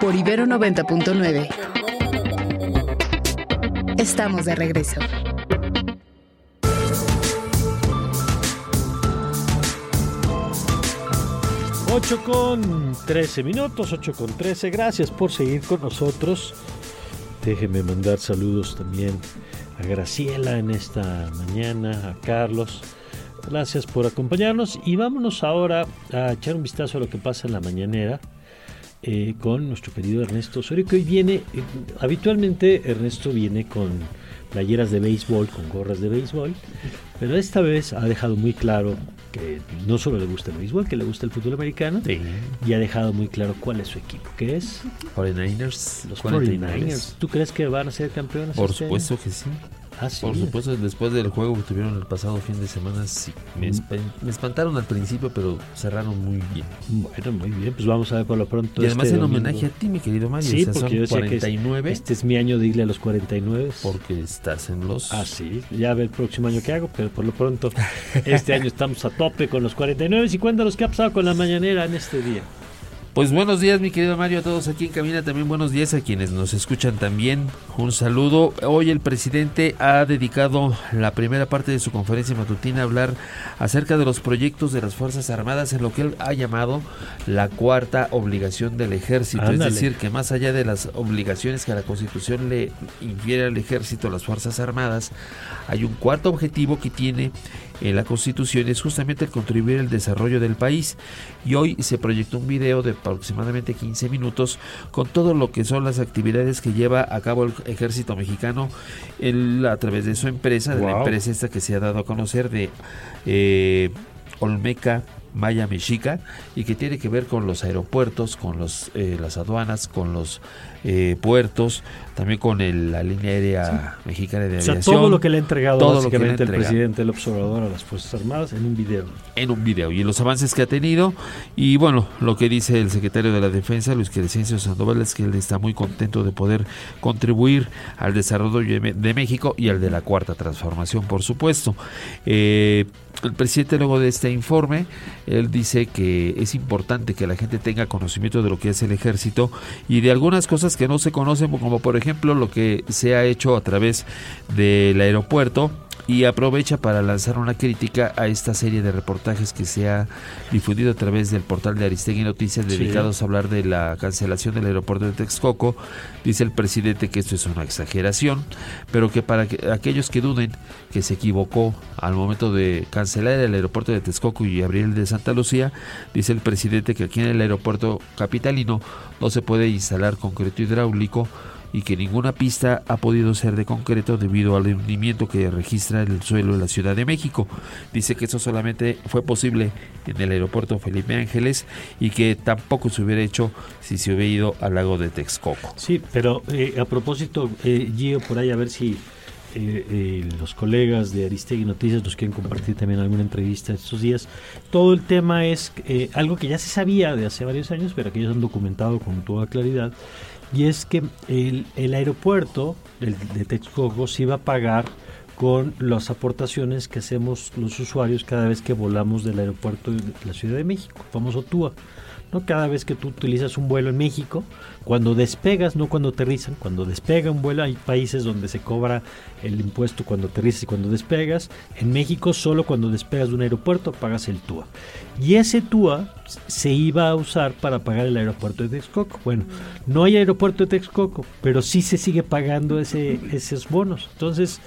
Por Ibero 90.9. Estamos de regreso. 8 con 13 minutos, 8 con 13. Gracias por seguir con nosotros. Déjeme mandar saludos también a Graciela en esta mañana, a Carlos. Gracias por acompañarnos y vámonos ahora a echar un vistazo a lo que pasa en la mañanera eh, con nuestro querido Ernesto Osorio, que hoy viene, eh, habitualmente Ernesto viene con playeras de béisbol, con gorras de béisbol, pero esta vez ha dejado muy claro que no solo le gusta el béisbol, que le gusta el fútbol americano, y ha dejado muy claro cuál es su equipo, que es 49ers. Los 49ers. ¿Tú crees que van a ser campeones? Por este supuesto que sí. Ah, sí. Por supuesto, después del juego que tuvieron el pasado fin de semana, sí, me, Mm. me espantaron al principio, pero cerraron muy bien. Bueno, muy bien, pues vamos a ver por lo pronto. Y además este en domingo. homenaje a ti, mi querido Mario. Sí, o sea, porque yo decía que es- 49 este es mi año de irle a los 49. porque estás en los... Ah, sí, ya ve el próximo año que hago, pero por lo pronto este año estamos a tope con los 49 y cuéntanos qué ha pasado con la mañanera en este día. Pues buenos días, mi querido Mario, a todos aquí en Cabina. También buenos días a quienes nos escuchan también. Un saludo. Hoy el presidente ha dedicado la primera parte de su conferencia matutina a hablar acerca de los proyectos de las Fuerzas Armadas en lo que él ha llamado la cuarta obligación del ejército. Ándale. Es decir, que más allá de las obligaciones que la Constitución le infiere al ejército, a las Fuerzas Armadas, hay un cuarto objetivo que tiene en la Constitución es justamente el contribuir al desarrollo del país. Y hoy se proyectó un video de aproximadamente 15 minutos con todo lo que son las actividades que lleva a cabo el ejército mexicano a través de su empresa, de la empresa esta que se ha dado a conocer de eh, Olmeca. Maya Mexica y que tiene que ver con los aeropuertos, con los, eh, las aduanas, con los eh, puertos, también con el- la línea aérea mexicana de O sea, aviación. todo lo que le ha entregado todo lo que le básicamente el presidente del observador a las Fuerzas Armadas en un video. en un video. Y los avances que ha tenido. Y bueno lo que dice el secretario de la defensa Luis Crescencio Sandoval es que él está muy contento de poder contribuir al desarrollo de de México y al de la cuarta transformación por supuesto. Eh, el presidente luego de este informe él dice que es importante que la gente tenga conocimiento de lo que es el ejército y de algunas cosas que no se conocen como por ejemplo lo que se ha hecho a través del aeropuerto y aprovecha para lanzar una crítica a esta serie de reportajes que se ha difundido a través del portal de Aristegui Noticias Sí. dedicados a hablar de la cancelación del aeropuerto de Texcoco. Dice el presidente que esto es una exageración, pero que para que, aquellos que duden que se equivocó al momento de cancelar el aeropuerto de Texcoco y abrir el de Santa Lucía, dice el presidente que aquí en el aeropuerto capitalino no se puede instalar concreto hidráulico y que ninguna pista ha podido ser de concreto debido al hundimiento que registra el suelo de la Ciudad de México. Dice que eso solamente fue posible en el aeropuerto Felipe Ángeles y que tampoco se hubiera hecho si se hubiera ido al lago de Texcoco. Sí, pero eh, a propósito, eh, Gio, por ahí a ver si eh, eh, los colegas de Aristegui Noticias nos quieren compartir también alguna entrevista estos días. Todo el tema es eh, algo que ya se sabía de hace varios años, pero que ellos han documentado con toda claridad, y es que el, el aeropuerto el de Texcoco se iba a pagar con las aportaciones que hacemos los usuarios cada vez que volamos del aeropuerto de la Ciudad de México, famoso TUA. ¿No? Cada vez que tú utilizas un vuelo en México, cuando despegas, no cuando aterrizan, cuando despega un vuelo, hay países donde se cobra el impuesto cuando aterrizas y cuando despegas. En México, solo cuando despegas de un aeropuerto pagas el TUA. Y ese TUA se iba a usar para pagar el aeropuerto de Texcoco. Bueno, no hay aeropuerto de Texcoco, pero sí se sigue pagando ese, esos bonos. Entonces,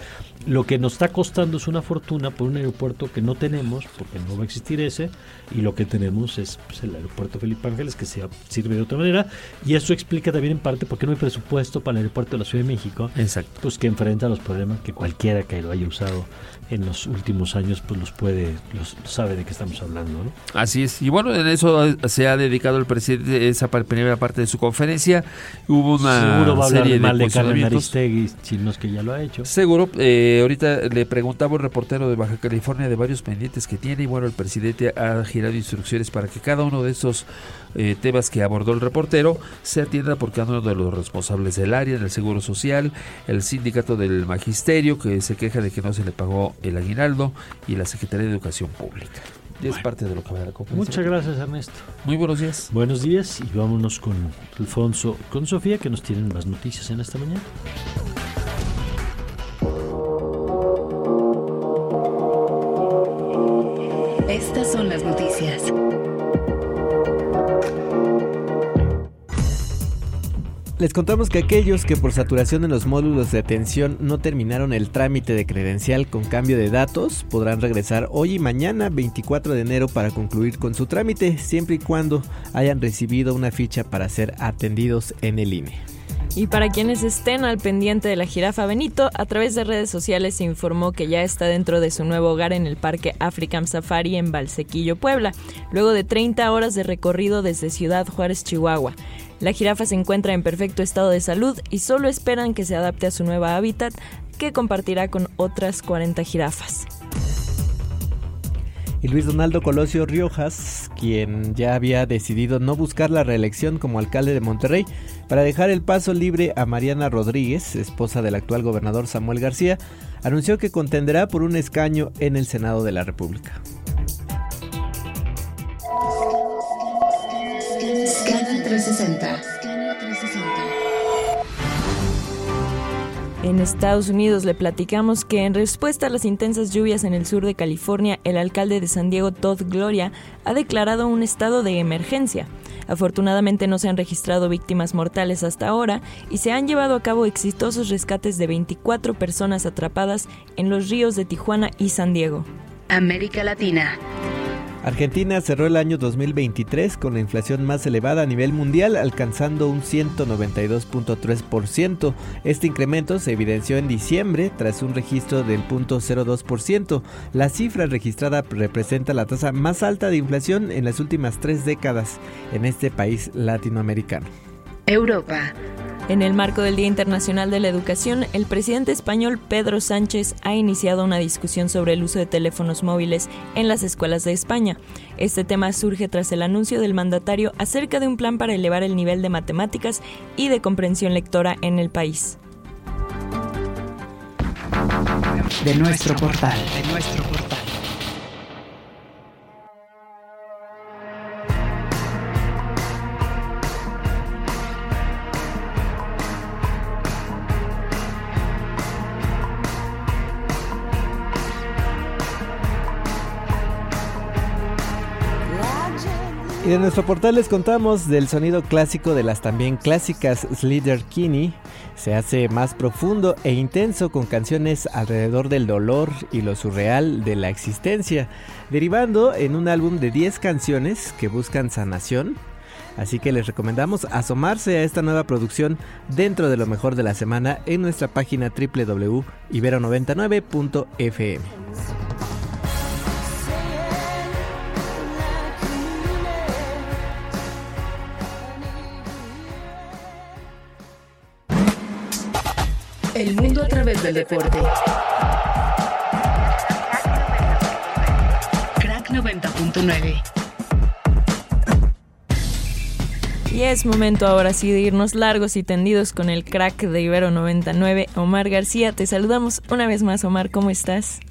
lo que nos está costando es una fortuna por un aeropuerto que no tenemos, porque no va a existir ese, y lo que tenemos es pues, el aeropuerto Felipe Ángeles, que se sirve de otra manera, y eso explica también en parte por qué no hay presupuesto para el aeropuerto de la Ciudad de México, Exacto. pues que enfrenta los problemas que cualquiera que lo haya usado en los últimos años, pues los puede, los sabe de qué estamos hablando, ¿no? Así es. Y bueno, en eso se ha dedicado el presidente esa primera parte de su conferencia. Hubo una Seguro va a hablar serie de mal de Carmen. Aristegui, si no es que ya lo ha hecho. Seguro, eh, ahorita le preguntaba un reportero de Baja California de varios pendientes que tiene y bueno, el presidente ha girado instrucciones para que cada uno de esos eh, temas que abordó el reportero se atienda por cada uno de los responsables del área, del Seguro Social, el sindicato del Magisterio que se queja de que no se le pagó el aguinaldo y la Secretaría de Educación Pública. y es parte de lo que va a la conferencia. Muchas gracias, Ernesto. Muy buenos días. Buenos días y vámonos con Alfonso, con Sofía, que nos tienen más noticias en esta mañana. Estas son las noticias. Les contamos que aquellos que por saturación en los módulos de atención no terminaron el trámite de credencial con cambio de datos podrán regresar hoy y mañana 24 de enero para concluir con su trámite siempre y cuando hayan recibido una ficha para ser atendidos en el INE. Y para quienes estén al pendiente de la jirafa Benito, a través de redes sociales se informó que ya está dentro de su nuevo hogar en el Parque African Safari en Valsequillo, Puebla, luego de 30 horas de recorrido desde Ciudad Juárez, Chihuahua. La jirafa se encuentra en perfecto estado de salud y solo esperan que se adapte a su nueva hábitat que compartirá con otras 40 jirafas. Y Luis Donaldo Colosio Riojas, quien ya había decidido no buscar la reelección como alcalde de Monterrey, para dejar el paso libre a Mariana Rodríguez, esposa del actual gobernador Samuel García, anunció que contenderá por un escaño en el Senado de la República. 360. En Estados Unidos le platicamos que en respuesta a las intensas lluvias en el sur de California, el alcalde de San Diego, Todd Gloria, ha declarado un estado de emergencia. Afortunadamente no se han registrado víctimas mortales hasta ahora y se han llevado a cabo exitosos rescates de 24 personas atrapadas en los ríos de Tijuana y San Diego. América Latina. Argentina cerró el año 2023 con la inflación más elevada a nivel mundial, alcanzando un 192.3%. Este incremento se evidenció en diciembre tras un registro del 0.02%. La cifra registrada representa la tasa más alta de inflación en las últimas tres décadas en este país latinoamericano. Europa. En el marco del Día Internacional de la Educación, el presidente español Pedro Sánchez ha iniciado una discusión sobre el uso de teléfonos móviles en las escuelas de España. Este tema surge tras el anuncio del mandatario acerca de un plan para elevar el nivel de matemáticas y de comprensión lectora en el país. De nuestro portal. De nuestro portal. Y de nuestro portal les contamos del sonido clásico de las también clásicas Slither Kinney. Se hace más profundo e intenso con canciones alrededor del dolor y lo surreal de la existencia, derivando en un álbum de 10 canciones que buscan sanación. Así que les recomendamos asomarse a esta nueva producción dentro de lo mejor de la semana en nuestra página www.ibero99.fm. El mundo a través del deporte. Crack 90.9. Y es momento ahora sí de irnos largos y tendidos con el crack de Ibero 99, Omar García. Te saludamos una vez más, Omar, ¿cómo estás?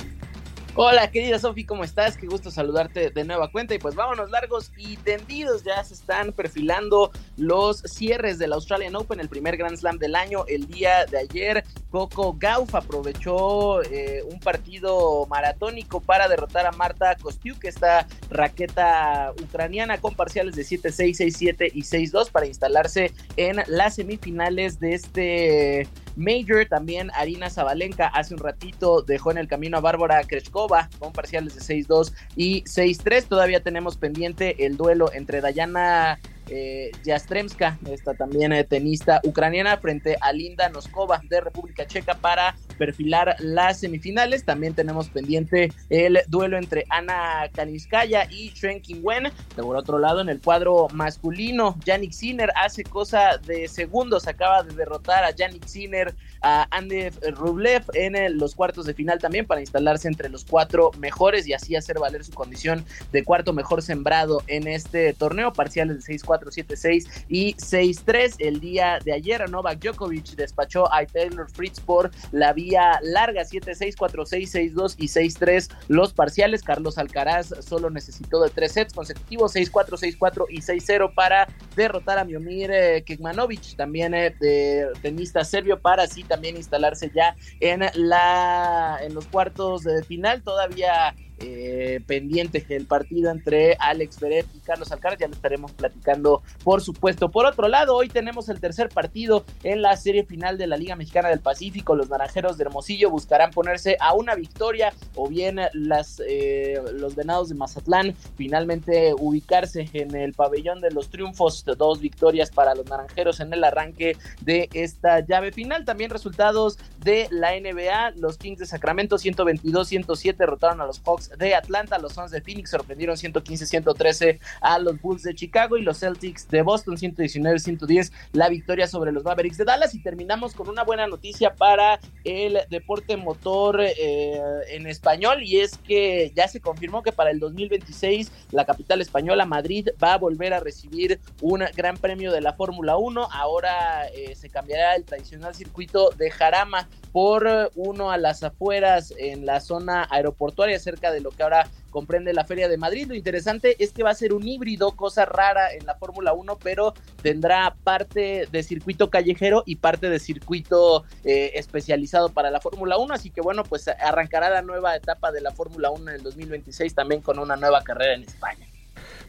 Hola, querida Sofi, ¿cómo estás? Qué gusto saludarte de nueva cuenta. Y pues vámonos largos y tendidos. Ya se están perfilando los cierres del Australian Open, el primer Grand Slam del año. El día de ayer, Coco Gauff aprovechó eh, un partido maratónico para derrotar a Marta Kostiuk, esta raqueta ucraniana con parciales de 7-6, 6-7 y 6-2 para instalarse en las semifinales de este Major. También Arina Zabalenka hace un ratito dejó en el camino a Bárbara Krechkova con parciales de 6-2 y 6-3. Todavía tenemos pendiente el duelo entre Dayana eh, Jastremska, esta también eh, tenista ucraniana, frente a Linda Noskova de República Checa para perfilar las semifinales. También tenemos pendiente el duelo entre Ana Kalinskaya y Shen Wen. Por otro lado, en el cuadro masculino, Yannick Sinner hace cosa de segundos, acaba de derrotar a Yannick Sinner, a Andy Rublev en los cuartos de final también para instalarse entre los cuatro mejores y así hacer valer su condición de cuarto mejor sembrado en este torneo. Parciales de 6-4 6-4, 7-6 y 6-3. El día de ayer, Novak Djokovic despachó a Taylor Fritz por la larga, 7-6, 4-6, 6-2 y 6-3 los parciales. Carlos Alcaraz solo necesitó de tres sets consecutivos, 6-4, 6-4 y 6-0 para derrotar a Miomir eh, Kekmanovic, también eh, de tenista serbio, para así también instalarse ya en la en los cuartos de final. Todavía eh, pendiente el partido entre Alex Beret y Carlos Alcaraz, ya lo estaremos platicando por supuesto. Por otro lado, hoy tenemos el tercer partido en la serie final de la Liga Mexicana del Pacífico. Los naranjeros de Hermosillo buscarán ponerse a una victoria o bien las, eh, los venados de Mazatlán finalmente ubicarse en el pabellón de los triunfos. Dos victorias para los naranjeros en el arranque de esta llave final. También resultados de la NBA. Los Kings de Sacramento 122-107 derrotaron a los Hawks de Atlanta, los Suns de Phoenix sorprendieron 115-113 a los Bulls de Chicago y los Celtics de Boston 119-110 la victoria sobre los Mavericks de Dallas. Y terminamos con una buena noticia para el deporte motor eh, en español y es que ya se confirmó que para el 2026 la capital española Madrid va a volver a recibir un gran premio de la Fórmula 1 ahora eh, se cambiará el tradicional circuito de Jarama por uno a las afueras en la zona aeroportuaria cerca de lo que ahora comprende la Feria de Madrid. Lo interesante es que va a ser un híbrido, cosa rara en la Fórmula 1, pero tendrá parte de circuito callejero y parte de circuito eh, especializado para la Fórmula 1. Así que bueno, pues arrancará la nueva etapa de la Fórmula 1 en el 2026 también con una nueva carrera en España.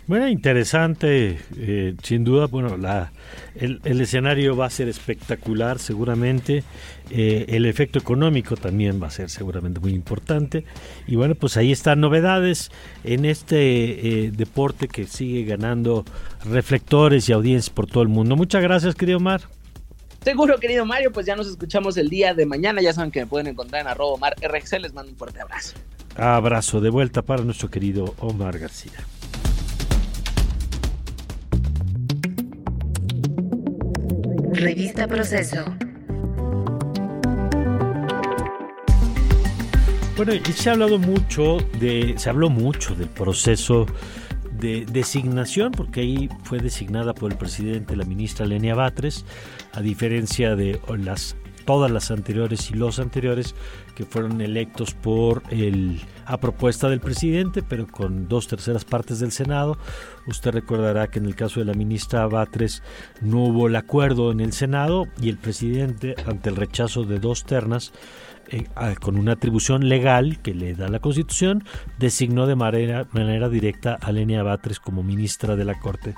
Bueno, interesante, eh, sin duda, bueno, la, el, escenario va a ser espectacular seguramente, eh, el efecto económico también va a ser seguramente muy importante y bueno, pues ahí están novedades en este eh, deporte que sigue ganando reflectores y audiencias por todo el mundo. Muchas gracias, querido Omar. Seguro, querido Mario, pues ya nos escuchamos el día de mañana, ya saben que me pueden encontrar en arroba Omar RX, les mando un fuerte abrazo. Abrazo de vuelta para nuestro querido Omar García. Revista Proceso. Bueno, y se ha hablado mucho de, se habló mucho del proceso de designación, porque ahí fue designada por el presidente la ministra Lenia Batres, a diferencia de las todas las anteriores y los anteriores que fueron electos por el a propuesta del presidente, pero con dos terceras partes del Senado. Usted recordará que en el caso de la ministra Batres no hubo el acuerdo en el Senado y el presidente, ante el rechazo de dos ternas, eh, con una atribución legal que le da la Constitución, designó de manera, manera directa a Lenia Batres como ministra de la Corte.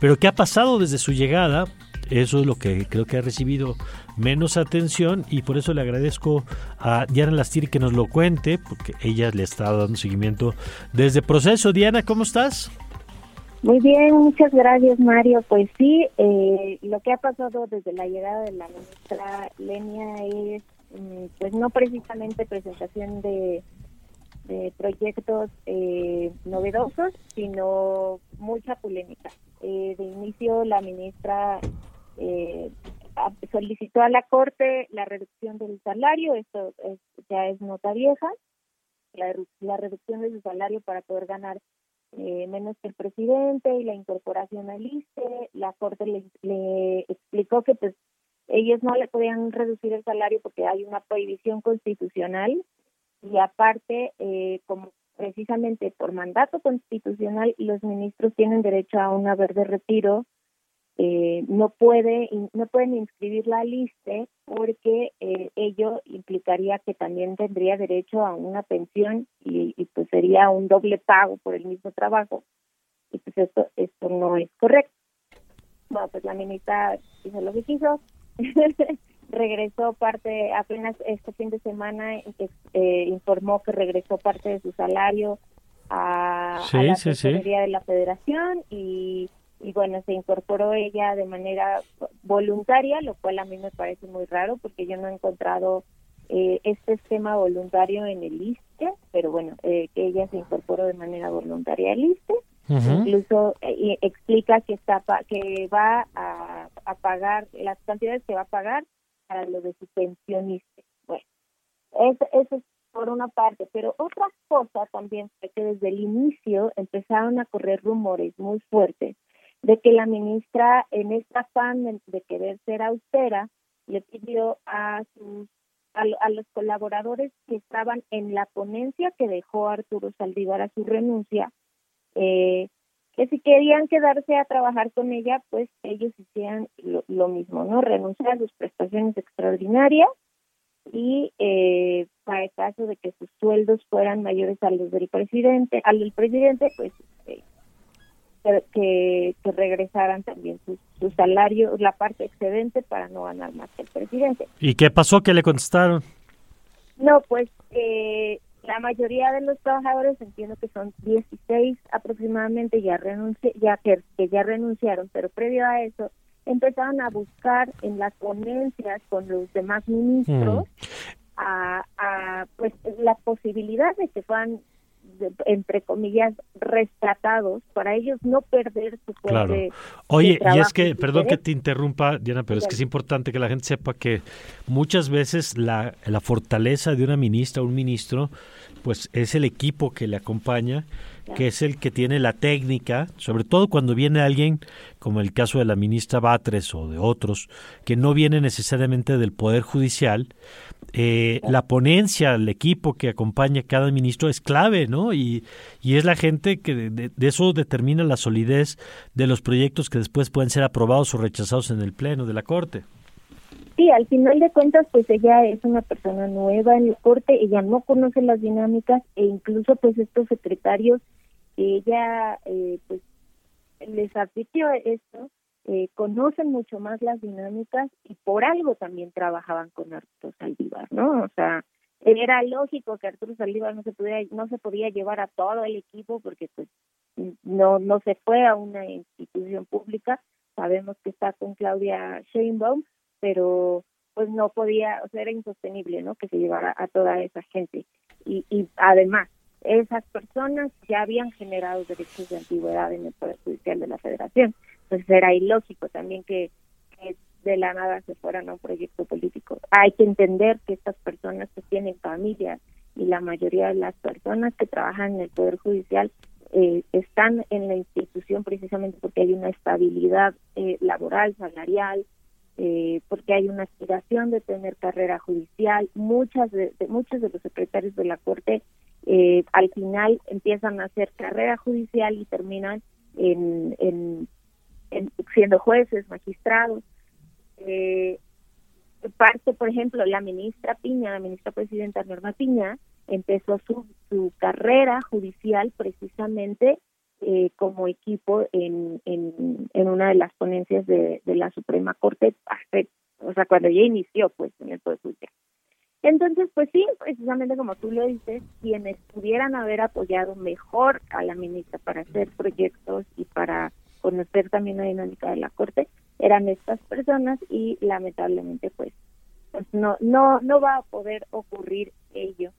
Pero ¿qué ha pasado desde su llegada? Eso es lo que creo que ha recibido menos atención y por eso le agradezco a Diana Lastiri que nos lo cuente, porque ella le está dando seguimiento desde proceso. Diana, ¿cómo estás? Muy bien, muchas gracias Mario. Pues sí, eh, lo que ha pasado desde la llegada de la ministra Lenia es, mm, pues no precisamente presentación de, proyectos eh, novedosos, sino mucha polémica. Eh, de inicio la ministra eh, solicitó a la Corte la reducción del salario, esto ya es nota vieja, la, reducción de su salario para poder ganar eh, menos que el presidente y la incorporación al ISTE. La Corte le, explicó que pues ellos no le podían reducir el salario porque hay una prohibición constitucional y aparte, eh, como precisamente por mandato constitucional, los ministros tienen derecho a un haber de retiro eh, no puede no pueden inscribir la lista porque eh, ello implicaría que también tendría derecho a una pensión y, pues sería un doble pago por el mismo trabajo. Y pues esto esto no es correcto. Bueno pues la ministra hizo lo que quiso regresó parte apenas este fin de semana eh, informó que regresó parte de su salario a, la Secretaría de la Federación y y bueno, se incorporó ella de manera voluntaria, lo cual a mí me parece muy raro porque yo no he encontrado eh, este esquema voluntario en el ISTE, pero bueno, eh, que ella se incorporó de manera voluntaria al ISTE. Incluso eh, explica que está que va a, pagar las cantidades que va a pagar para lo de su pensionista. Bueno, eso, eso es por una parte, pero otra cosa también fue que desde el inicio empezaron a correr rumores muy fuertes de que la ministra, en esta afán de, querer ser austera, le pidió a sus a, los colaboradores que estaban en la ponencia que dejó Arturo Saldívar a su renuncia, eh, que si querían quedarse a trabajar con ella, pues ellos hicieran lo, mismo, ¿no? Renunciar a sus prestaciones extraordinarias y eh, para el caso de que sus sueldos fueran mayores a los del presidente, al del presidente, pues eh, que, que, regresaran también sus su salario, la parte excedente para no ganar más que el presidente. ¿Y qué pasó? ¿Qué le contestaron? No, pues eh, la mayoría de los trabajadores, entiendo que son 16 aproximadamente, ya, renunci ya que, ya renunciaron, pero previo a eso empezaron a buscar en las ponencias con los demás ministros mm. a, a, pues la posibilidad de que fueran entre comillas, rescatados para ellos no perder su claro. Oye, y es que, perdón que te interrumpa, Diana, pero es que es importante que la gente sepa que muchas veces la, la fortaleza de una ministra o un ministro, pues es el equipo que le acompaña que es el que tiene la técnica, sobre todo cuando viene alguien, como el caso de la ministra Batres o de otros, que no viene necesariamente del Poder Judicial, eh, la ponencia, el equipo que acompaña a cada ministro es clave, ¿no? Y, y es la gente que de, eso determina la solidez de los proyectos que después pueden ser aprobados o rechazados en el Pleno de la Corte. Sí, al final de cuentas, pues ella es una persona nueva en la Corte, ella no conoce las dinámicas e incluso pues estos secretarios ella eh, pues les advirtió esto, eh, conocen mucho más las dinámicas y por algo también trabajaban con Arturo Saldívar, ¿no? O sea, era lógico que Arturo Saldívar no se pudiera, no se podía llevar a todo el equipo porque pues no no se fue a una institución pública, sabemos que está con Claudia Sheinbaum, pero pues no podía, o sea, era insostenible, ¿no? Que se llevara a toda esa gente. Y, y además, esas personas ya habían generado derechos de antigüedad en el Poder Judicial de la Federación. Entonces era ilógico también que, de la nada se fueran a un proyecto político. Hay que entender que estas personas que tienen familia y la mayoría de las personas que trabajan en el Poder Judicial eh, están en la institución precisamente porque hay una estabilidad eh, laboral, salarial, eh, porque hay una aspiración de tener carrera judicial. Muchas de, muchos de los secretarios de la Corte eh, al final empiezan a hacer carrera judicial y terminan en, en, siendo jueces, magistrados. Eh, parte, por ejemplo, la ministra Piña, la ministra presidenta Norma Piña, empezó su, su carrera judicial precisamente eh, como equipo en, en, en, una de las ponencias de, de la Suprema Corte, o sea, cuando ella inició pues en el Poder Judicial. Entonces, pues sí, precisamente como tú lo dices, quienes pudieran haber apoyado mejor a la ministra para hacer proyectos y para conocer también la dinámica de la corte eran estas personas y lamentablemente pues pues no no no va a poder ocurrir ello.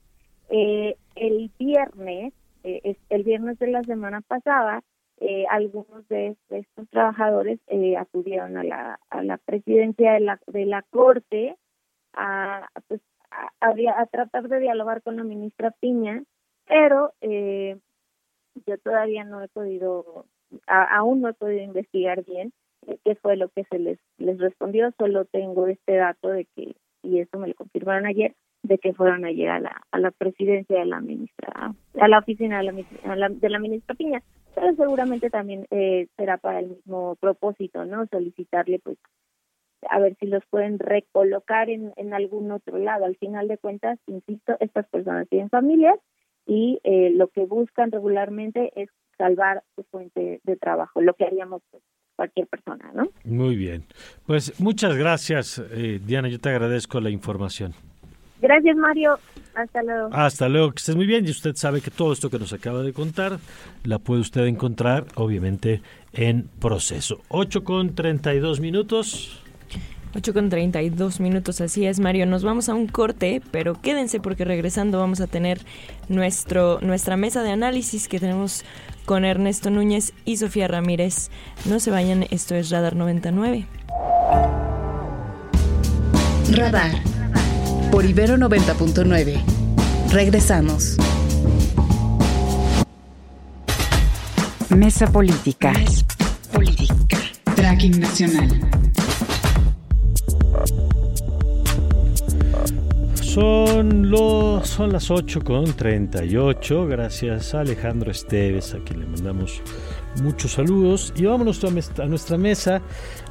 Eh, el viernes eh, el viernes de la semana pasada eh, algunos de, estos trabajadores eh, acudieron a la a la presidencia de la de la corte a pues a, tratar de dialogar con la ministra Piña, pero eh, yo todavía no he podido, aún no he podido investigar bien eh, qué fue lo que se les, les respondió, solo tengo este dato de que, y eso me lo confirmaron ayer, de que fueron ayer a la, a la presidencia de la ministra, a la oficina de la, de la ministra Piña, pero seguramente también eh, será para el mismo propósito, ¿no? Solicitarle pues a ver si los pueden recolocar en, en algún otro lado. Al final de cuentas, insisto, estas personas tienen familias y eh, lo que buscan regularmente es salvar su fuente de trabajo, lo que haríamos pues, cualquier persona, ¿no? Muy bien. Pues muchas gracias, eh, Diana. Yo te agradezco la información. Gracias, Mario. Hasta luego. Hasta luego, que estés muy bien. Y usted sabe que todo esto que nos acaba de contar la puede usted encontrar, obviamente, en proceso. 8 con 32 minutos. 8 con 32 minutos, así es Mario. Nos vamos a un corte, pero quédense porque regresando vamos a tener nuestro, nuestra mesa de análisis que tenemos con Ernesto Núñez y Sofía Ramírez. No se vayan, esto es Radar 99. Radar por Ibero 90.9. Regresamos. Mesa Política. Mesa Política. Ranking Nacional. Son, los, son las 8 con 38. Gracias a Alejandro Esteves, a quien le mandamos muchos saludos. Y vámonos a nuestra mesa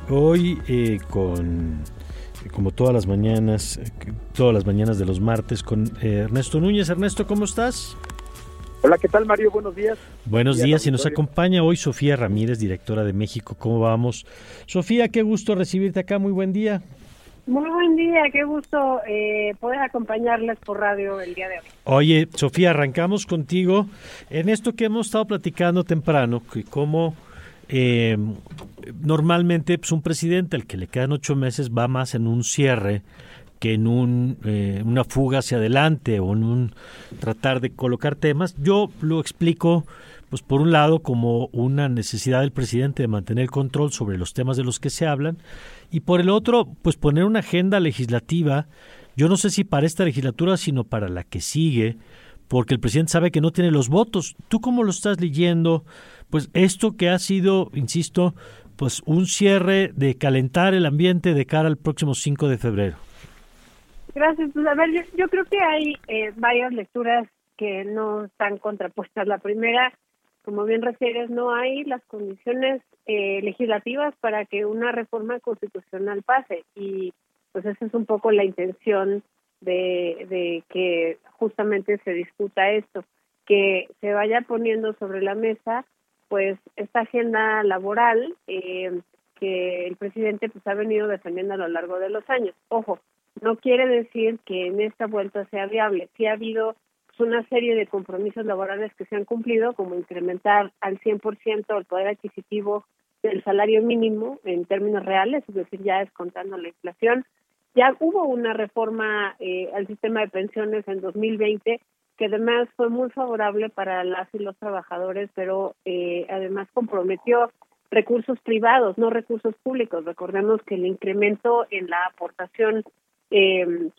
hoy eh, con, como todas las mañanas, eh, todas las mañanas de los martes, con eh, Ernesto Núñez. Ernesto, ¿cómo estás? Hola, ¿qué tal Mario? Buenos días. Buenos días, y nos acompaña hoy Sofía Ramírez, directora de México. ¿Cómo vamos? Sofía, qué gusto recibirte acá, muy buen día. Muy buen día, qué gusto eh, poder acompañarles por radio el día de hoy. Oye, Sofía, arrancamos contigo en esto que hemos estado platicando temprano, que cómo eh, normalmente pues, un presidente al que le quedan ocho meses va más en un cierre que en un, eh, una fuga hacia adelante o en un tratar de colocar temas. Yo lo explico, pues por un lado, como una necesidad del presidente de mantener control sobre los temas de los que se hablan y por el otro, pues poner una agenda legislativa, yo no sé si para esta legislatura, sino para la que sigue, porque el presidente sabe que no tiene los votos. ¿Tú cómo lo estás leyendo? Pues esto que ha sido, insisto, pues un cierre de calentar el ambiente de cara al próximo 5 de febrero. Gracias. Pues a ver, yo, creo que hay eh, varias lecturas que no están contrapuestas. La primera, como bien refieres, no hay las condiciones eh, legislativas para que una reforma constitucional pase y pues esa es un poco la intención de, de que justamente se discuta esto, que se vaya poniendo sobre la mesa pues esta agenda laboral eh, que el presidente pues ha venido defendiendo a lo largo de los años. Ojo, no quiere decir que en esta vuelta sea viable. Sí ha habido una serie de compromisos laborales que se han cumplido, como incrementar al 100% el poder adquisitivo del salario mínimo en términos reales, es decir, ya descontando la inflación. Ya hubo una reforma eh, al sistema de pensiones en 2020 que además fue muy favorable para las y los trabajadores, pero eh, además comprometió recursos privados, no recursos públicos. Recordemos que el incremento en la aportación eh,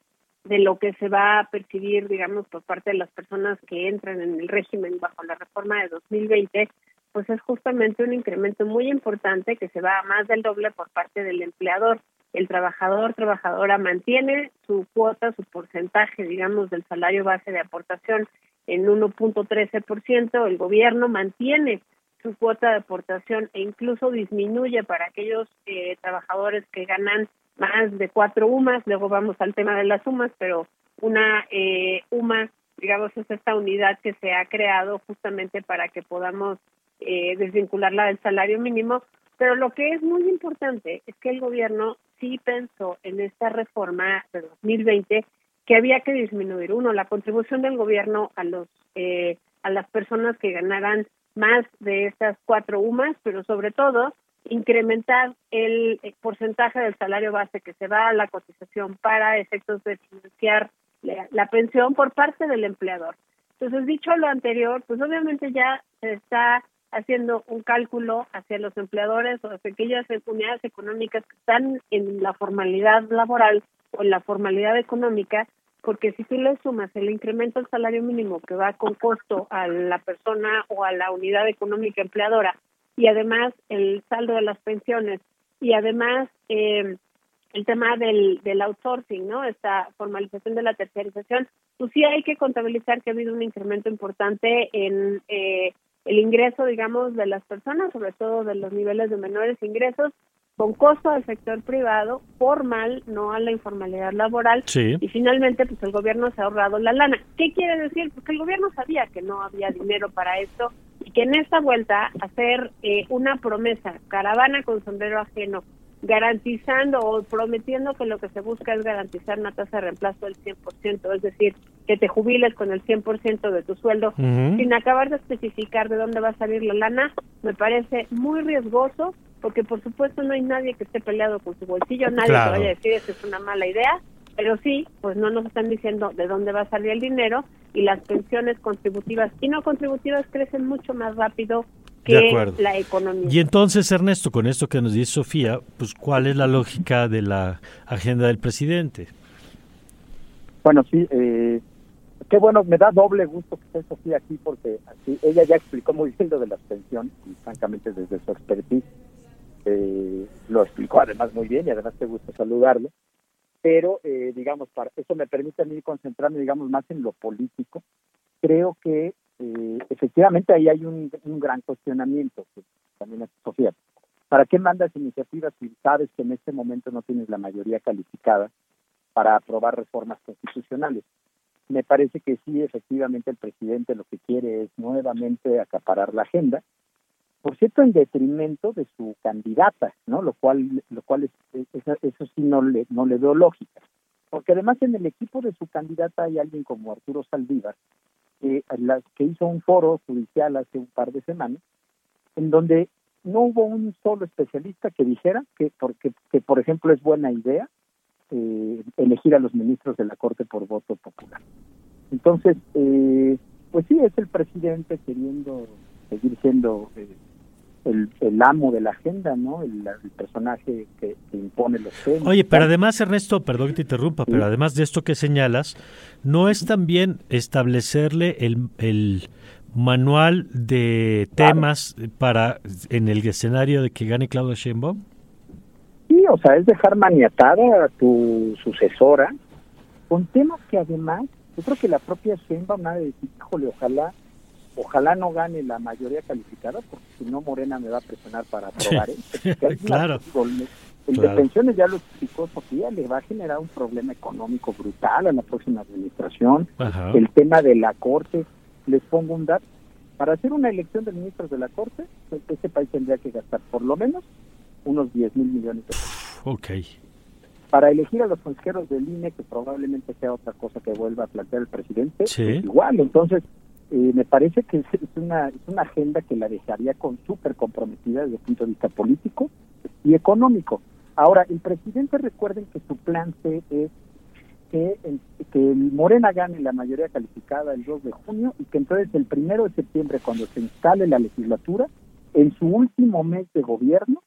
de lo que se va a percibir, digamos, por parte de las personas que entran en el régimen bajo la reforma de 2020, pues es justamente un incremento muy importante que se va a más del doble por parte del empleador. El trabajador, trabajadora mantiene su cuota, su porcentaje, digamos, del salario base de aportación en 1.13%, el gobierno mantiene su cuota de aportación e incluso disminuye para aquellos eh, trabajadores que ganan más de cuatro UMAS, luego vamos al tema de las UMAS, pero una eh, UMA, digamos, es esta unidad que se ha creado justamente para que podamos eh, desvincularla del salario mínimo, pero lo que es muy importante es que el gobierno sí pensó en esta reforma de 2020 que había que disminuir uno la contribución del gobierno a los eh, a las personas que ganaran más de estas cuatro UMAS, pero sobre todo incrementar el porcentaje del salario base que se va a la cotización para efectos de financiar la, pensión por parte del empleador. Entonces, dicho lo anterior, pues obviamente ya se está haciendo un cálculo hacia los empleadores o hacia aquellas unidades económicas que están en la formalidad laboral o en la formalidad económica, porque si tú le sumas el incremento del salario mínimo que va con costo a la persona o a la unidad económica empleadora y además el saldo de las pensiones y además eh, el tema del, del outsourcing, ¿no? Esta formalización de la tercerización, pues sí hay que contabilizar que ha habido un incremento importante en eh, el ingreso, digamos, de las personas, sobre todo de los niveles de menores ingresos, con costo al sector privado, formal, no a la informalidad laboral. Y finalmente, pues el gobierno se ha ahorrado la lana. ¿Qué quiere decir? Pues que el gobierno sabía que no había dinero para esto y que en esta vuelta hacer eh, una promesa, caravana con sombrero ajeno, garantizando o prometiendo que lo que se busca es garantizar una tasa de reemplazo del 100%, es decir, que te jubiles con el 100% de tu sueldo, sin acabar de especificar de dónde va a salir la lana, me parece muy riesgoso, porque por supuesto no hay nadie que esté peleado con su bolsillo, nadie que vaya a decir que es una mala idea, pero sí, pues no nos están diciendo de dónde va a salir el dinero y las pensiones contributivas y no contributivas crecen mucho más rápido que la economía. Y entonces, Ernesto, con esto que nos dice Sofía, pues ¿cuál es la lógica de la agenda del presidente? Bueno, sí, eh, qué bueno, me da doble gusto que esté Sofía aquí porque así ella ya explicó muy bien lo de las pensiones y francamente desde su expertise eh, lo explicó además muy bien y además te gusta saludarlo, pero eh, digamos, para eso me permite a mí concentrarme, digamos, más en lo político. Creo que eh, efectivamente ahí hay un, un gran cuestionamiento, que también es Sofía. ¿Para qué mandas iniciativas si sabes que en este momento no tienes la mayoría calificada para aprobar reformas constitucionales? Me parece que sí, efectivamente, el presidente lo que quiere es nuevamente acaparar la agenda, por cierto, en detrimento de su candidata, ¿no? Lo cual, lo cual es, eso, eso sí no le, no le veo lógica. Porque además en el equipo de su candidata hay alguien como Arturo Saldívar, eh, la, que hizo un foro judicial hace un par de semanas, en donde no hubo un solo especialista que dijera que, porque, que por ejemplo, es buena idea eh, elegir a los ministros de la Corte por voto popular. Entonces, eh, pues sí, es el presidente queriendo seguir siendo eh, el, el, amo de la agenda, ¿no? El, el personaje que, que, impone los temas. Oye, pero además, Ernesto, perdón que te interrumpa, ¿Sí? pero además de esto que señalas, ¿no es también establecerle el, el manual de temas claro. para en el escenario de que gane Claudia Sheinbaum? Sí, o sea, es dejar maniatada a tu sucesora con temas que además, yo creo que la propia Sheinbaum ha de decir, híjole, ojalá ojalá no gane la mayoría calificada, porque si no Morena me va a presionar para aprobar sí, claro. En claro. detenciones ya lo explicó Sofía, le va a generar un problema económico brutal a la próxima administración. Ajá. El tema de la Corte, les pongo un dato, para hacer una elección de ministros de la Corte, este país tendría que gastar por lo menos unos 10 mil millones de pesos. Ok. Para elegir a los consejeros del INE, que probablemente sea otra cosa que vuelva a plantear el presidente, sí. pues igual. Entonces, eh, me parece que es una, es una agenda que la dejaría con súper comprometida desde el punto de vista político y económico. Ahora, el presidente recuerden que su plan C es que, que el Morena gane la mayoría calificada el 2 de junio y que entonces el primero de septiembre, cuando se instale la legislatura, en su último mes de gobierno,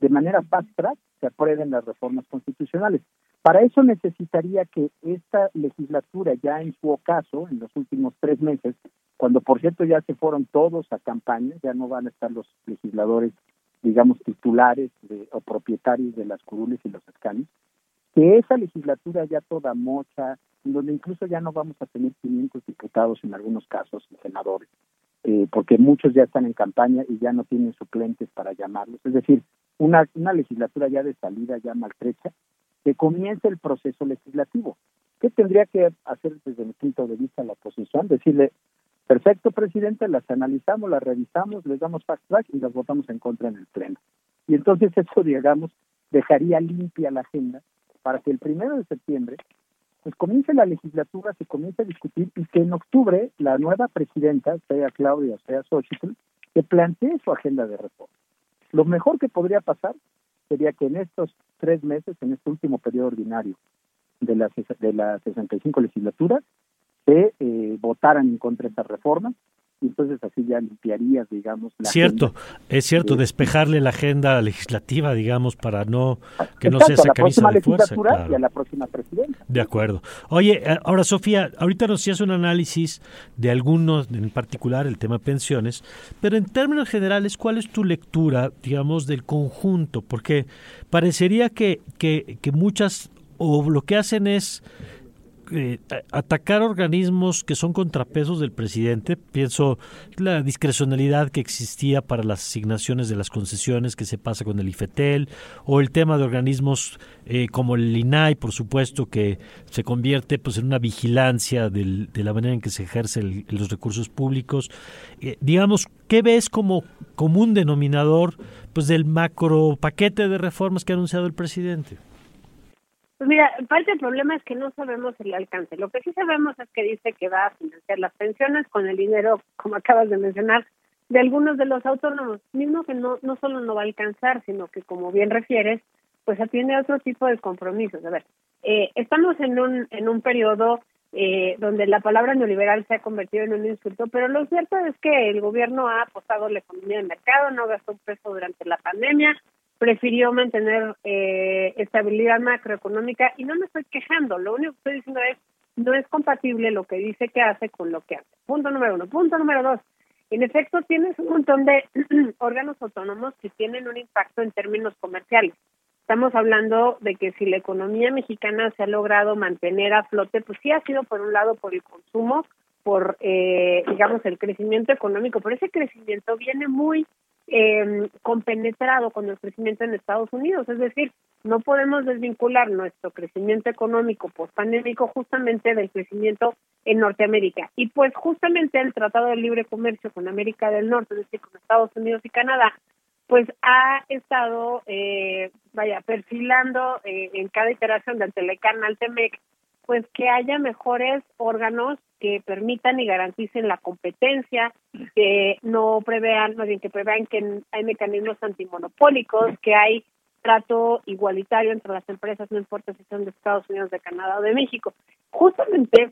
de manera fast track, se aprueben las reformas constitucionales. Para eso necesitaría que esta legislatura, ya en su ocaso, en los últimos tres meses, cuando por cierto ya se fueron todos a campaña, ya no van a estar los legisladores, digamos, titulares de, o propietarios de las curules y los escanes, que esa legislatura ya toda mocha, donde incluso ya no vamos a tener 500 diputados en algunos casos, senadores, eh, porque muchos ya están en campaña y ya no tienen suplentes para llamarlos. Es decir, una, una legislatura ya de salida, ya maltrecha, que comience el proceso legislativo. ¿Qué tendría que hacer desde mi punto de vista la oposición? Decirle, perfecto, presidente, las analizamos, las revisamos, les damos fast track y las votamos en contra en el pleno. Y entonces eso, digamos, dejaría limpia la agenda para que el primero de septiembre pues comience la legislatura, se comience a discutir y que en octubre la nueva presidenta, sea Claudia, sea Xochitl, que plantee su agenda de reforma. Lo mejor que podría pasar sería que en estos tres meses, en este último periodo ordinario de la, de la 65 legislatura, se eh, votaran en contra de esta reforma y entonces así ya limpiarías, digamos, la Cierto, agenda. es cierto, despejarle la agenda legislativa, digamos, para no que no sea esa camisa de fuerza. claro. y a la próxima presidenta. De acuerdo. Oye, eh, ahora Sofía, ahorita nos hacías un análisis de algunos, en particular el tema pensiones, pero en términos generales, ¿cuál es tu lectura, digamos, del conjunto? Porque parecería que, que, que muchas, o lo que hacen es eh, atacar organismos que son contrapesos del presidente. Pienso la discrecionalidad que existía para las asignaciones de las concesiones que se pasa con el IFETEL, o el tema de organismos eh, como el INAI, por supuesto, que se convierte pues en una vigilancia del, de la manera en que se ejercen los recursos públicos. Eh, digamos, ¿qué ves como común denominador pues del macro paquete de reformas que ha anunciado el presidente? Pues mira, parte del problema es que no sabemos el alcance. Lo que sí sabemos es que dice que va a financiar las pensiones con el dinero, como acabas de mencionar, de algunos de los autónomos, mismo que no, no solo no va a alcanzar, sino que, como bien refieres, pues atiende a otro tipo de compromisos. A ver, eh, estamos en un, en un periodo eh, donde la palabra neoliberal se ha convertido en un insulto, pero lo cierto es que el gobierno ha apostado la economía de mercado, no gastó un peso durante la pandemia, prefirió mantener eh, estabilidad macroeconómica y no me estoy quejando, lo único que estoy diciendo es no es compatible lo que dice que hace con lo que hace. Punto número uno. Punto número dos. En efecto, tienes un montón de órganos autónomos que tienen un impacto en términos comerciales. Estamos hablando de que si la economía mexicana se ha logrado mantener a flote, pues sí ha sido por un lado por el consumo, por, eh, digamos, el crecimiento económico, pero ese crecimiento viene muy eh, compenetrado con el crecimiento en Estados Unidos. Es decir, no podemos desvincular nuestro crecimiento económico post-pandémico justamente del crecimiento en Norteamérica. Y pues justamente el Tratado de Libre Comercio con América del Norte, es decir, con Estados Unidos y Canadá, pues ha estado, eh, vaya, perfilando eh, en cada iteración del Telecan al TEMEC, pues que haya mejores órganos que permitan y garanticen la competencia, que no prevean, más bien que prevean que hay mecanismos antimonopólicos, que hay trato igualitario entre las empresas, no importa si son de Estados Unidos, de Canadá o de México. Justamente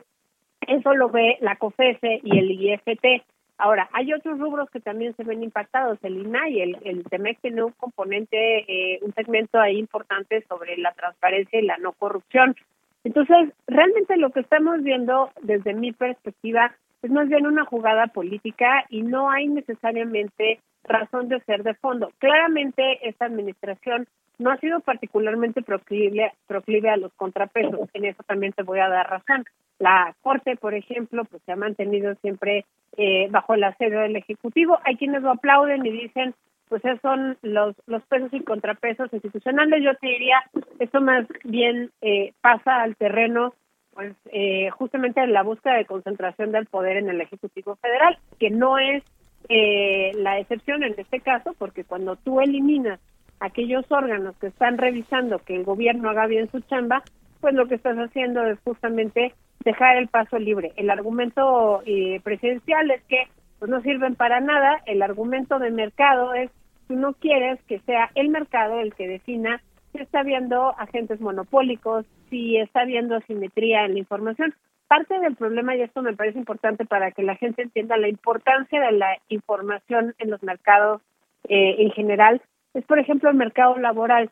eso lo ve la COFESE y el IFT. Ahora, hay otros rubros que también se ven impactados. El INAI, el, el TEMEC tiene un componente, eh, un segmento ahí importante sobre la transparencia y la no corrupción. Entonces, realmente lo que estamos viendo desde mi perspectiva es más bien una jugada política y no hay necesariamente razón de ser de fondo. Claramente esta administración no ha sido particularmente proclive, proclive a los contrapesos, en eso también te voy a dar razón. La Corte, por ejemplo, pues se ha mantenido siempre eh, bajo la sede del Ejecutivo. Hay quienes lo aplauden y dicen, pues esos son los, los pesos y contrapesos institucionales. Yo te diría, esto más bien eh, pasa al terreno, pues eh, justamente en la búsqueda de concentración del poder en el Ejecutivo Federal, que no es eh, la excepción en este caso, porque cuando tú eliminas aquellos órganos que están revisando que el gobierno haga bien su chamba, pues lo que estás haciendo es justamente dejar el paso libre. El argumento eh, presidencial es que pues no sirven para nada, el argumento de mercado es tú no quieres que sea el mercado el que defina si está habiendo agentes monopólicos, si está habiendo asimetría en la información. Parte del problema, y esto me parece importante para que la gente entienda la importancia de la información en los mercados eh, en general, es, por ejemplo, el mercado laboral.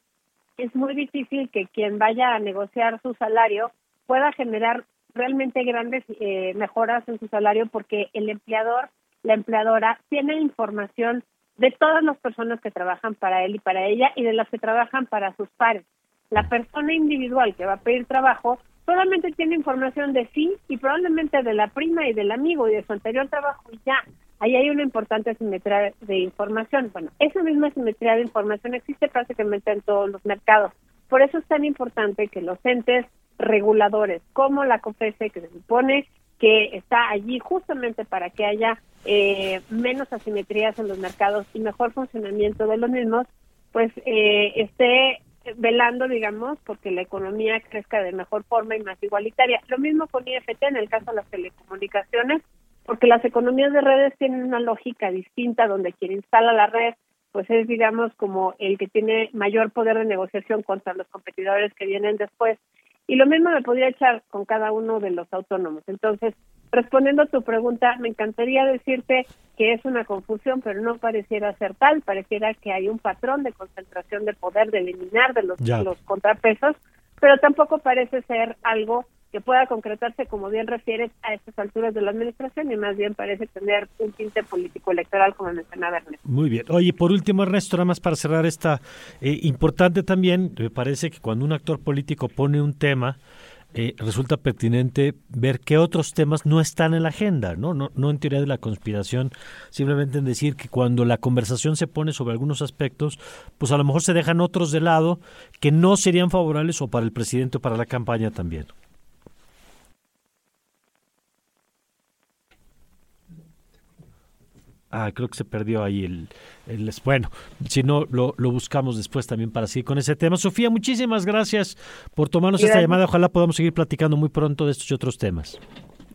Es muy difícil que quien vaya a negociar su salario pueda generar realmente grandes eh, mejoras en su salario porque el empleador, la empleadora, tiene información de todas las personas que trabajan para él y para ella y de las que trabajan para sus pares. La persona individual que va a pedir trabajo solamente tiene información de sí y probablemente de la prima y del amigo y de su anterior trabajo y ya. Ahí hay una importante simetría de información. Bueno, esa misma simetría de información existe prácticamente en todos los mercados. Por eso es tan importante que los entes reguladores como la COFESE, que se supone que está allí justamente para que haya eh, menos asimetrías en los mercados y mejor funcionamiento de los mismos, pues eh, esté velando, digamos, porque la economía crezca de mejor forma y más igualitaria. Lo mismo con IFT en el caso de las telecomunicaciones, porque las economías de redes tienen una lógica distinta donde quien instala la red pues es digamos como el que tiene mayor poder de negociación contra los competidores que vienen después y lo mismo me podría echar con cada uno de los autónomos. Entonces respondiendo a tu pregunta me encantaría decirte que es una confusión pero no pareciera ser tal. Pareciera que hay un patrón de concentración de poder de eliminar de los, los contrapesos pero tampoco parece ser algo que pueda concretarse, como bien refieres, a estas alturas de la administración y más bien parece tener un tinte político electoral, como mencionaba Ernesto. Muy bien. Oye, por último, Ernesto, nada más para cerrar esta, eh, importante también, me parece que cuando un actor político pone un tema, eh, resulta pertinente ver qué otros temas no están en la agenda, ¿no? ¿no? No en teoría de la conspiración, simplemente en decir que cuando la conversación se pone sobre algunos aspectos, pues a lo mejor se dejan otros de lado que no serían favorables o para el presidente o para la campaña también. Ah, creo que se perdió ahí el, el bueno, si no lo, lo, buscamos después también para seguir con ese tema. Sofía, muchísimas gracias por tomarnos esta llamada. Ojalá podamos seguir platicando muy pronto de estos y otros temas.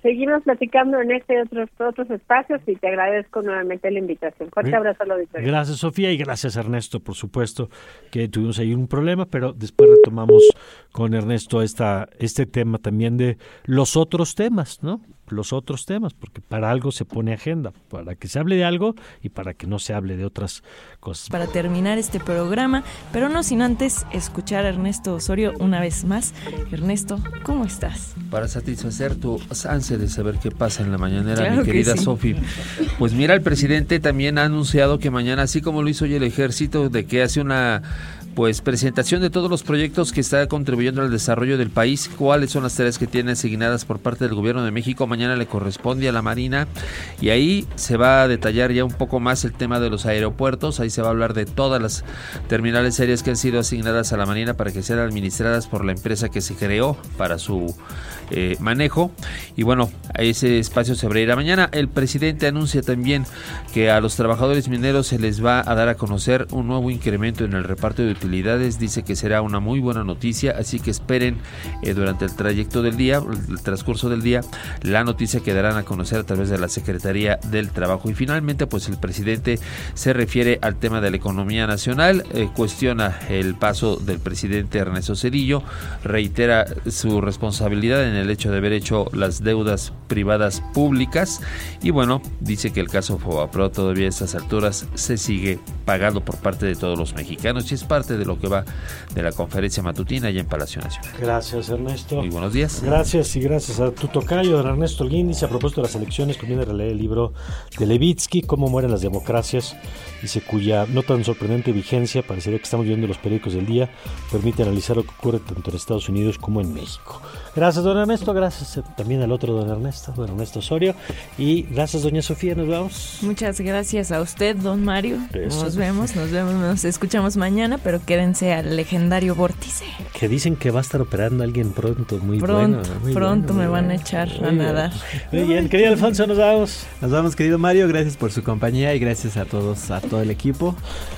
Seguimos platicando en este y otros, otros espacios y te agradezco nuevamente la invitación. Fuerte abrazo al auditorio. Gracias, Sofía, y gracias, Ernesto, por supuesto, que tuvimos ahí un problema, pero después retomamos con Ernesto esta, este tema también de los otros temas, ¿no? Los otros temas, porque para algo se pone agenda, para que se hable de algo y para que no se hable de otras cosas. Para terminar este programa, pero no sin antes escuchar a Ernesto Osorio una vez más. Ernesto, ¿cómo estás? Para satisfacer tu ansia de saber qué pasa en la mañanera, Claro mi que querida sí. Sofi. Pues mira, el presidente también ha anunciado que mañana, así como lo hizo hoy el ejército, de que hace una pues presentación de todos los proyectos que está contribuyendo al desarrollo del país, cuáles son las tareas que tiene asignadas por parte del gobierno de México, mañana le corresponde a la Marina. Y ahí se va a detallar ya un poco más el tema de los aeropuertos, ahí se va a hablar de todas las terminales aéreas que han sido asignadas a la Marina para que sean administradas por la empresa que se creó para su eh, manejo. Y bueno, a ese espacio se abrirá mañana. El presidente anuncia también que a los trabajadores mineros se les va a dar a conocer un nuevo incremento en el reparto de Dice que será una muy buena noticia, así que esperen eh, durante el trayecto del día, el transcurso del día, la noticia que darán a conocer a través de la Secretaría del Trabajo. Y finalmente, pues el presidente se refiere al tema de la economía nacional, eh, cuestiona el paso del presidente Ernesto Cedillo, reitera su responsabilidad en el hecho de haber hecho las deudas privadas públicas y bueno, dice que el caso Fobapro todavía a estas alturas se sigue pagando por parte de todos los mexicanos y es parte de lo que va de la conferencia matutina allá en Palacio Nacional. Gracias, Ernesto. Muy buenos días. Gracias y gracias a tu tocayo, don Ernesto. Dice a propósito de las elecciones, conviene releer el libro de Levitsky, Cómo mueren las democracias, dice cuya no tan sorprendente vigencia, parecería que estamos viendo los periódicos del día, permite analizar lo que ocurre tanto en Estados Unidos como en México. Gracias, don Ernesto, gracias eh, también al otro don Ernesto, don Ernesto Osorio, y gracias, doña Sofía, nos vamos. Muchas gracias a usted, don Mario. Eso. Nos vemos, nos vemos, nos escuchamos mañana, pero quédense al legendario vórtice. Que dicen que va a estar operando alguien pronto, muy Pronto, bueno. muy pronto bueno, me muy van a bueno. echar a Muy bien. nadar. Muy bien, querido Alfonso, nos vamos. Nos vamos, querido Mario. Gracias por su compañía y gracias a todos, a todo el equipo.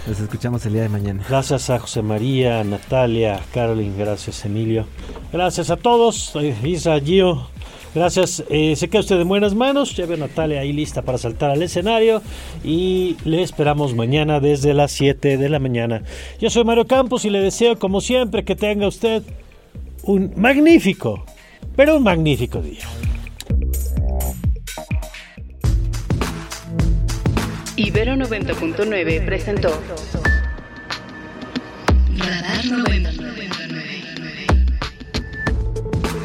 Nos escuchamos el día de mañana. Gracias a José María, Natalia, Carolyn, gracias Emilio. Gracias a todos, eh, Isra, Gio. Gracias, eh, se queda usted en buenas manos. Ya veo a Natalia ahí lista para saltar al escenario. Y le esperamos mañana desde las 7 de la mañana. Yo soy Mario Campos y le deseo, como siempre, que tenga usted un magnífico, pero un magnífico día. Ibero 90.9 presentó Radar 99.